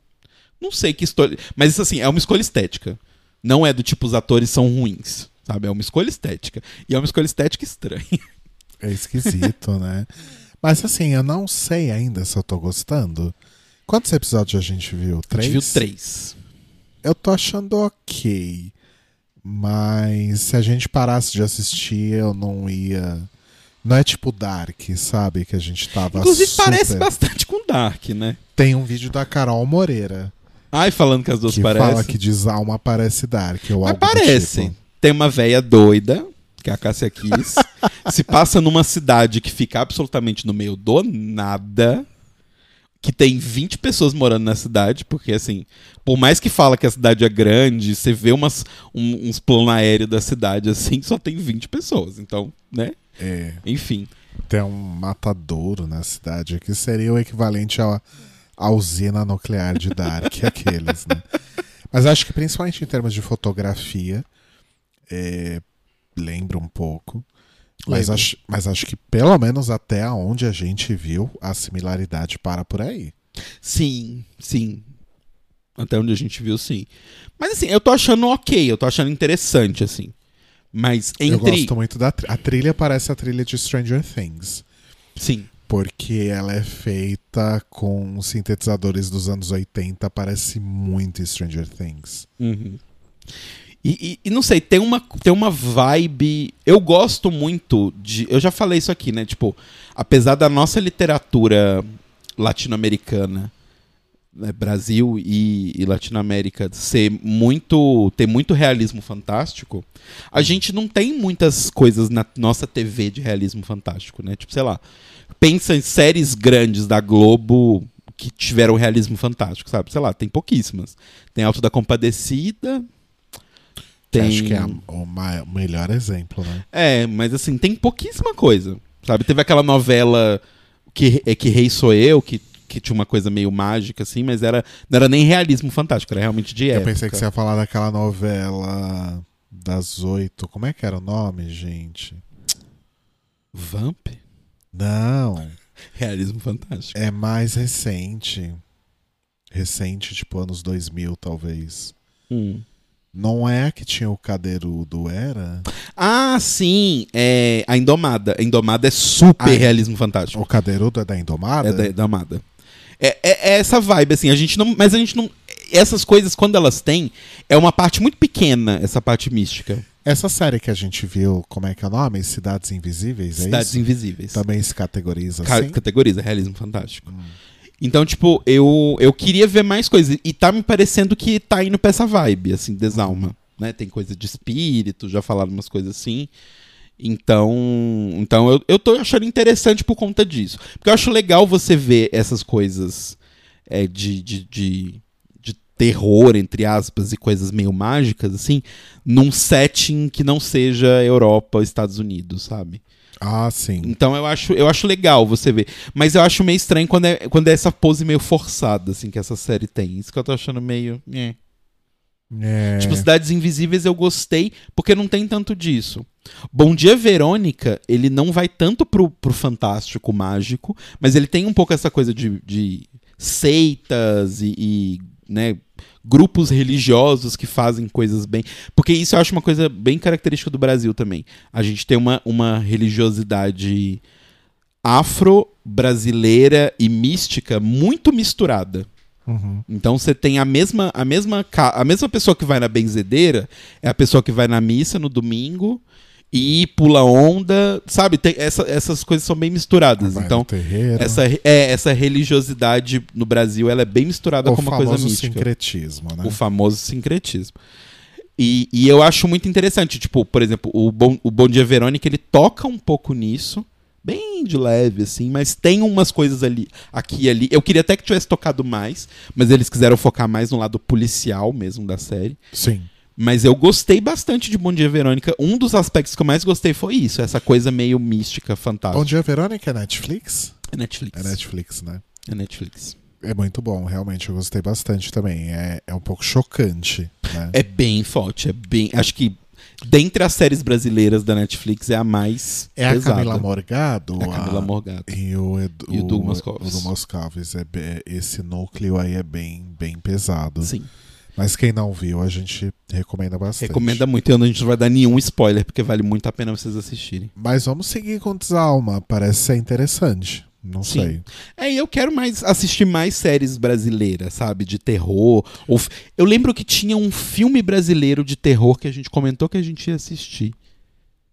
Não sei que história. Mas isso assim, é uma escolha estética. Não é do tipo os atores são ruins, sabe? É uma escolha estética. E é uma escolha estética estranha. É esquisito, né? Mas assim, eu não sei ainda se eu tô gostando. Quantos episódios a gente viu? A Três? gente viu três. Eu tô achando ok. Mas se a gente parasse de assistir, eu não ia. Não é tipo Dark, sabe? Que a gente tava. Inclusive super... parece bastante com Dark, né? Tem um vídeo da Carol Moreira. Ai, falando que as duas que parecem. fala que Desalma parece Dark. Ou Mas algo do parece. tipo. Tem uma véia doida, que é a Cássia Kiss. se passa numa cidade que fica absolutamente no meio do nada. Que tem 20 pessoas morando na cidade, porque assim, por mais que fala que a cidade é grande, você vê umas, um- uns planos aéreos da cidade assim, só tem 20 pessoas. Então, né? É. Enfim. Tem um matadouro na cidade, que seria o equivalente à, à usina nuclear de Dark, aqueles, né? Mas acho que principalmente em termos de fotografia, é, lembra um pouco. Mas Lembra. acho, mas acho que pelo menos até onde a gente viu, a similaridade para por aí. Sim, sim. Até onde a gente viu, sim. Mas assim, eu tô achando ok, eu tô achando interessante, assim. Mas Eu entre. gosto muito da a trilha parece a trilha de Stranger Things, Sim. Porque ela é feita com sintetizadores dos anos 80, parece muito Stranger Things. Uhum. E, e- e não sei, tem uma, tem uma vibe. Eu gosto muito de. Eu já falei isso aqui, né? Tipo, apesar da nossa literatura latino-americana, né, Brasil e, e Latinoamérica, ser muito. ter muito realismo fantástico, a gente não tem muitas coisas na nossa TV de realismo fantástico, né? Tipo, sei lá. Pensa em séries grandes da Globo que tiveram realismo fantástico, sabe? Sei lá, tem pouquíssimas. Tem Alto da Compadecida. Tem... Acho que é o melhor exemplo, né? É, mas assim, tem pouquíssima coisa. Sabe? Teve aquela novela que, é que Rei Sou Eu, que, que tinha uma coisa meio mágica, assim, mas era, não era nem realismo fantástico, era realmente de Eu época. pensei que você ia falar daquela novela das oito. Como é que era o nome, gente? Vamp? Não, Realismo fantástico. é mais recente. Recente, tipo anos 2000, talvez. Hum. Não é que tinha o Cadeirudo, era? Ah, sim, é a Indomada. A Indomada é super realismo fantástico. O Cadeirudo é da Indomada? É da, da Amada. É, é- é essa vibe, assim, a gente não. Mas a gente não. Essas coisas, quando elas têm, é uma parte muito pequena, essa parte mística. Essa série que a gente viu, como é que é o nome? Cidades Invisíveis, é Cidades isso? Invisíveis. Também se categoriza Ca- assim? Categoriza, realismo fantástico. Então, tipo, eu, eu queria ver mais coisas. E tá me parecendo que tá indo pra essa vibe, assim, desalma. Né? Tem coisa de espírito, já falaram umas coisas assim. Então, então eu, eu tô achando interessante por conta disso. Porque eu acho legal você ver essas coisas é, de, de, de terror, entre aspas, e coisas meio mágicas, assim, num setting que não seja Europa, Estados Unidos, sabe? Ah, sim. Então eu acho, eu acho legal você ver. Mas eu acho meio estranho quando é, quando é essa pose meio forçada, assim, que essa série tem. Isso que eu tô achando meio. é. É. Tipo, Cidades Invisíveis eu gostei, porque não tem tanto disso. Bom Dia Verônica, ele não vai tanto pro, pro fantástico mágico, mas ele tem um pouco essa coisa de, de seitas e, e, né, grupos religiosos que fazem coisas bem. Porque isso eu acho uma coisa bem característica do Brasil também. A gente tem uma, uma religiosidade afro-brasileira e mística muito misturada. Uhum. Então você tem a mesma, a mesma a mesma pessoa que vai na benzedeira é a pessoa que vai na missa no domingo e pula onda, sabe? Tem, essa- essas coisas são bem misturadas. Vai então essa é essa religiosidade no Brasil ela é bem misturada o com uma coisa famoso mística. sincretismo, né? O famoso sincretismo. E, e eu acho muito interessante, tipo, por exemplo, o Bom, o Bom Dia Verônica, ele toca um pouco nisso, bem de leve, assim, mas tem umas coisas ali, aqui e ali. Eu queria até que tivesse tocado mais, mas eles quiseram focar mais no lado policial mesmo da série. Sim. Mas eu gostei bastante de Bom Dia Verônica. Um dos aspectos que eu mais gostei foi isso, essa coisa meio mística, fantástica. Bom Dia Verônica é Netflix? É Netflix. É Netflix, né? É Netflix. É muito bom, realmente, eu gostei bastante também. É, é um pouco chocante, né? É bem forte, é bem. Acho que dentre as séries brasileiras da Netflix é a mais. É a pesada. Camila Morgado? É a Camila Morgado. E o, Edu, E o Doug Moscovis. o Doug Moscovis. É, esse núcleo aí é bem, bem pesado. Sim. Mas quem não viu, a gente recomenda bastante. Recomenda muito. E a gente não vai dar nenhum spoiler, porque vale muito a pena vocês assistirem. Mas vamos seguir com Desalma. Parece ser interessante. Não Sim. sei. É, e eu quero mais assistir mais séries brasileiras, sabe? De terror. Ou Eu lembro que tinha um filme brasileiro de terror que a gente comentou que a gente ia assistir.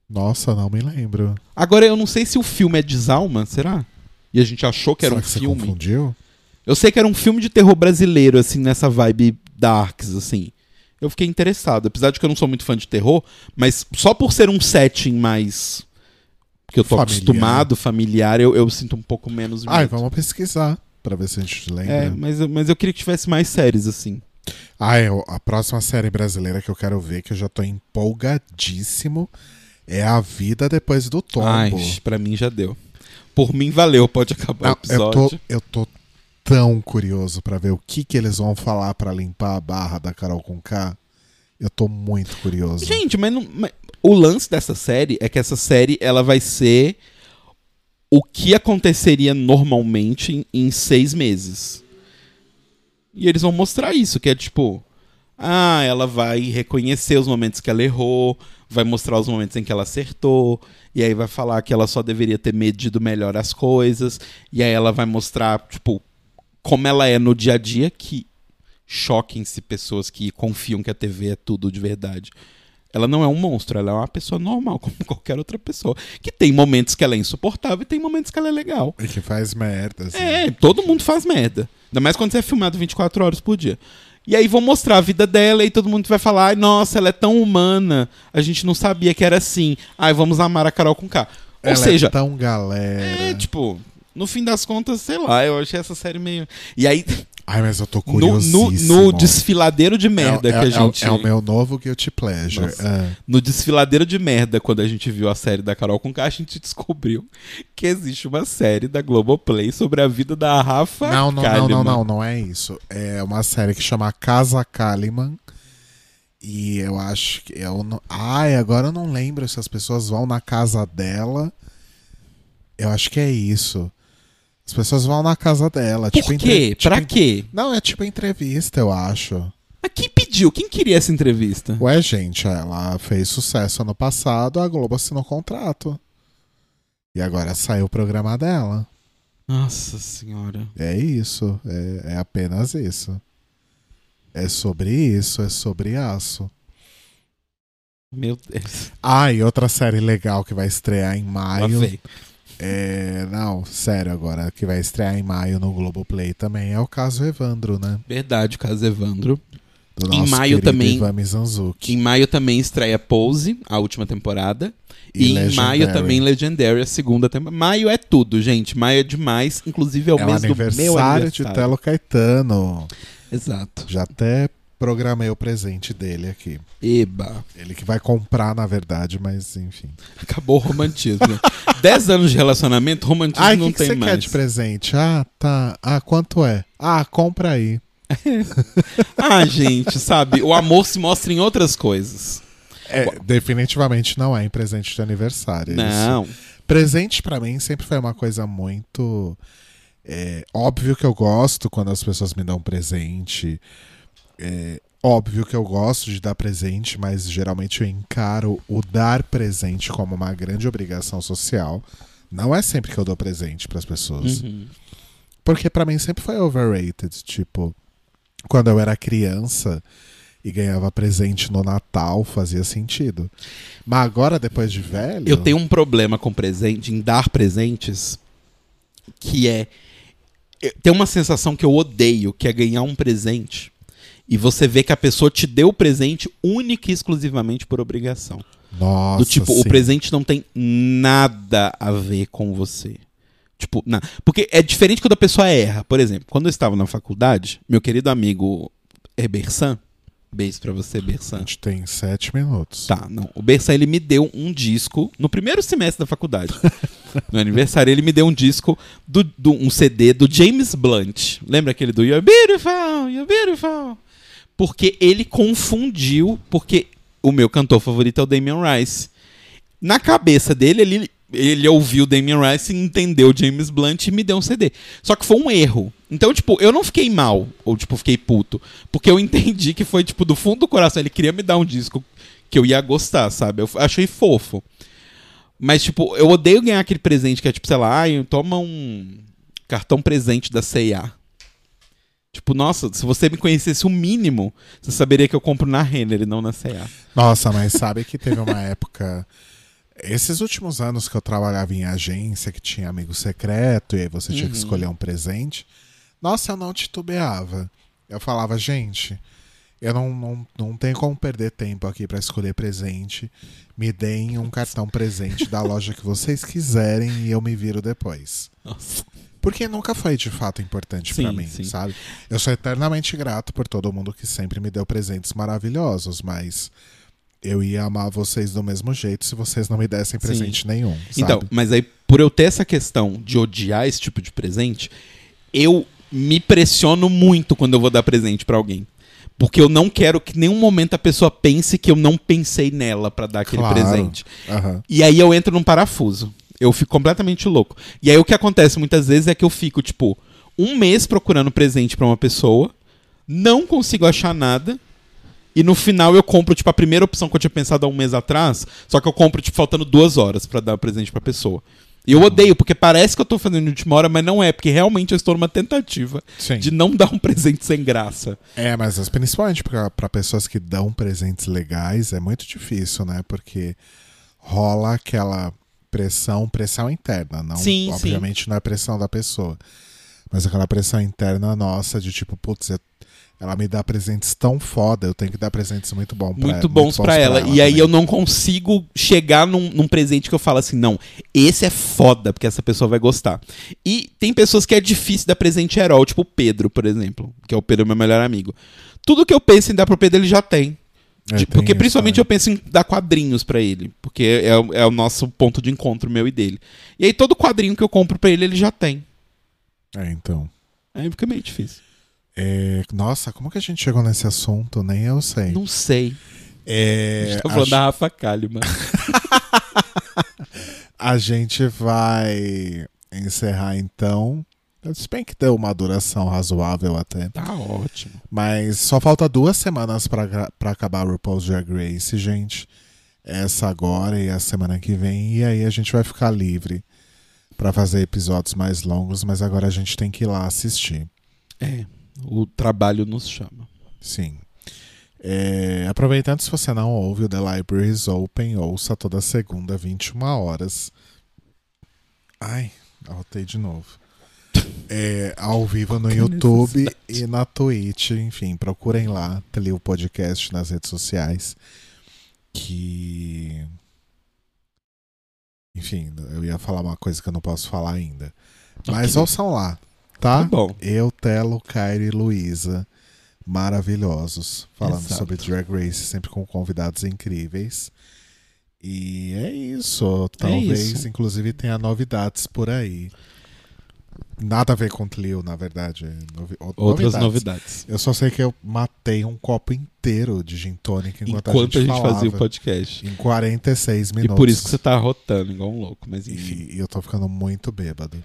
Nossa, não me lembro. Agora, eu não sei se o filme é Desalma, será? E a gente achou que era Será um que você filme. confundiu? Eu sei que era um filme de terror brasileiro, assim, nessa vibe darks, assim. Eu fiquei interessado, apesar de que eu não sou muito fã de terror, mas só por ser um setting mais. que eu tô Familiar. acostumado, familiar, eu, eu sinto um pouco menos medo. Ai, vamos pesquisar pra ver se a gente lembra. É, mas, eu- mas eu queria que tivesse mais séries, assim. Ah, eu- a próxima série brasileira que eu quero ver, que eu já tô empolgadíssimo, é A Vida Depois do Tombo. Ai, pra mim já deu. Por mim, valeu, pode acabar Não, o eu, episódio. tô, eu tô tão curioso pra ver o que, que eles vão falar pra limpar a barra da Carol com K. Eu tô muito curioso. Gente, mas, não- mas o lance dessa série é que essa série ela vai ser o que aconteceria normalmente em, em seis meses. E eles vão mostrar isso, que é tipo. Ah, ela vai reconhecer os momentos que ela errou, vai mostrar os momentos em que ela acertou, e aí vai falar que ela só deveria ter medido melhor as coisas, e aí ela vai mostrar, tipo, como ela é no dia a dia, que choquem-se pessoas que confiam que a TV é tudo de verdade. Ela não é um monstro, ela é uma pessoa normal, como qualquer outra pessoa. Que tem momentos que ela é insuportável e tem momentos que ela é legal. E que faz merda, assim. É, todo mundo faz merda. Ainda mais quando você é filmado 24 horas por dia. E aí vão mostrar a vida dela e todo mundo vai falar: ai, nossa, ela é tão humana. A gente não sabia que era assim. Ai, vamos amar a Carol com K. Ou Ela seja, é tão galera. é tipo, no fim das contas, sei lá, eu achei essa série meio. E aí, Ai, mas eu tô no, curiosíssimo. no, no desfiladeiro de merda é, que a é- gente. É, o meu novo Guilty Pleasure. É. No desfiladeiro de merda, quando a gente viu a série da Carol com a gente descobriu que existe uma série da Globoplay sobre a vida da Rafa Não, não, não, não, não, não é isso. É uma série que chama Casa Kalimann. E eu acho que. Eu não... Ai, agora eu não lembro se as pessoas vão na casa dela. Eu acho que é isso. As pessoas vão na casa dela. Por tipo, quê? entre- tipo, pra en- quê? Não, é tipo entrevista, eu acho. Mas quem pediu? Quem queria essa entrevista? Ué, gente, ela fez sucesso ano passado, a Globo assinou contrato. E agora saiu o programa dela. Nossa senhora. É isso, é, é apenas isso. É sobre isso, é sobre aço. Meu Deus. Ah, e outra série legal que vai estrear em maio. É, não, sério agora, que vai estrear em maio no Globoplay também é o caso Evandro, né? Verdade, o caso Evandro. Do Em maio também-. Em maio também estreia Pose, a última temporada. E, em Legendary. maio também Legendary, a segunda temporada. Maio é tudo, gente. Maio é demais. Inclusive é o É mês do meu aniversário de. Telo Caetano. Exato. Já até programei o presente dele aqui. Eba. Ele que vai comprar, na verdade, mas enfim. Acabou o romantismo. Dez anos de relacionamento, romantismo o não que, que tem você mais. quer de presente? Ah, tá. Ah, quanto é? Ah, compra aí. Ah, gente, sabe? O amor se mostra em outras coisas. É, definitivamente não é em presente de aniversário. isso. Não. Presente pra mim sempre foi uma coisa muito. é, óbvio que eu gosto quando as pessoas me dão presente. É, óbvio que eu gosto de dar presente, mas geralmente eu encaro o dar presente como uma grande obrigação social. Não é sempre que eu dou presente pras pessoas. Uhum. Porque pra mim sempre foi overrated. Tipo, quando eu era criança e ganhava presente no Natal, fazia sentido. Mas agora, depois de velho. Eu tenho um problema com presente, em dar presentes, que é. Tem uma sensação que eu odeio, que é ganhar um presente E você vê que a pessoa te deu o presente única e exclusivamente por obrigação. Nossa, Do tipo, o sim. presente não tem nada a ver com você. Tipo, na... porque é diferente quando a pessoa erra. Por exemplo, quando eu estava na faculdade, meu querido amigo Bersan, beijo pra você, A Bersan. gente tem sete minutos. Tá, não. O Bersan, ele me deu um disco no primeiro semestre da faculdade. no aniversário, ele me deu um disco, do, do- um CD do James Blunt. Lembra aquele do You're Beautiful, You're Beautiful? Porque ele confundiu, porque o meu cantor favorito é o Damien Rice. Na cabeça dele, ele, ele ouviu o Damien Rice, entendeu James Blunt e me deu um CD. Só que foi um erro. Então, tipo, eu não fiquei mal, ou tipo, fiquei puto. Porque eu entendi que foi, tipo, do fundo do coração. Ele queria me dar um disco que eu ia gostar, sabe? Eu achei fofo. Mas, tipo, eu odeio ganhar aquele presente que é, tipo, sei lá, ai, toma um cartão presente da C&A. Tipo, nossa, se você me conhecesse o mínimo, você saberia que eu compro na Renner e não na C&A. Nossa, mas sabe que teve uma época. Esses últimos anos que eu trabalhava em agência, que tinha amigo secreto, e aí você tinha que Uhum. escolher um presente. Nossa, eu não titubeava. Eu falava, gente, eu não, não, não tenho como perder tempo aqui pra escolher presente. Me deem um cartão presente da loja que vocês quiserem e eu me viro depois. Nossa. Porque nunca foi de fato importante Sim, pra mim, sim. sabe? Eu sou eternamente grato por todo mundo que sempre me deu presentes maravilhosos, mas eu ia amar vocês do mesmo jeito se vocês não me dessem Sim. presente nenhum. Sabe? Então, mas aí, por eu ter essa questão de odiar esse tipo de presente, eu me pressiono muito quando eu vou dar presente pra alguém. Porque eu não quero que em nenhum momento a pessoa pense que eu não pensei nela pra dar aquele Claro. presente. Aham. E aí eu entro num parafuso. Eu fico completamente louco. E aí o que acontece muitas vezes é que eu fico, tipo, um mês procurando presente pra uma pessoa, não consigo achar nada. E no final eu compro, tipo, a primeira opção que eu tinha pensado há um mês atrás, só que eu compro, tipo, faltando duas horas pra dar o presente pra pessoa. E eu odeio, porque parece que eu tô fazendo de última hora, mas não é, porque realmente eu estou numa tentativa Sim. de não dar um presente sem graça. É, mas as- principalmente pra pessoas que dão presentes legais é muito difícil, né? Porque rola aquela pressão, pressão interna. Não, Sim, obviamente não é pressão da pessoa. Mas aquela pressão interna nossa de tipo, putz, ela me dá presentes tão foda, eu tenho que dar presentes muito bons pra muito bons pra ela. E aí eu não consigo chegar num, num presente que eu falo assim, não, esse é foda, porque essa pessoa vai gostar. E tem pessoas que é difícil dar presente herói, tipo o Pedro, por exemplo, que é o Pedro, meu melhor amigo. Tudo que eu penso em dar pro Pedro, ele já tem. De- porque principalmente eu penso em dar quadrinhos pra ele, porque é, o- é o nosso ponto de encontro, meu e dele. E aí todo quadrinho que eu compro pra ele, ele já tem. É, então. Aí fica meio difícil. É, nossa, como que a gente chegou nesse assunto? Nem eu sei. Não sei. É, Estou falando a, da Rafa Kalimann. a gente vai encerrar então. Se bem que deu uma duração razoável até. Tá ótimo. Mas só falta duas semanas pra acabar o RuPaul's Drag Race, gente. Essa agora e a semana que vem. E aí a gente vai ficar livre pra fazer episódios mais longos, mas agora a gente tem que ir lá assistir. É, o trabalho nos chama. Sim. É, aproveitando, se você não ouve o The Library is Open, ouça toda segunda, 21 horas. Ai, arrotei de novo. É, ao vivo no YouTube e na Twitch. Enfim, procurem lá, ali o podcast nas redes sociais. Que. Enfim, eu ia falar uma coisa que eu não posso falar ainda. Mas Ok. ouçam lá, tá? Tá bom. Eu, Telo, Kyrie e Luísa, maravilhosos, falando Exato. sobre Drag Race, sempre com convidados incríveis. E é isso. Talvez, isso. inclusive, tenha novidades por aí. Nada a ver com Tlio, na verdade. Novi Outras novidades. Eu só sei que eu matei um copo inteiro de gin tônica enquanto, Enquanto, a gente, falava, fazia o podcast. Em 46 minutos. E por isso que você tá rotando igual um louco, mas enfim. E, eu tô ficando muito bêbado.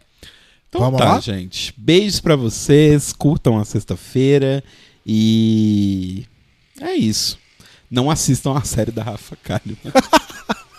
Então Vamos tá, lá? gente. Beijos pra vocês, curtam a sexta-feira e é isso. Não assistam a série da Rafa Kalimann.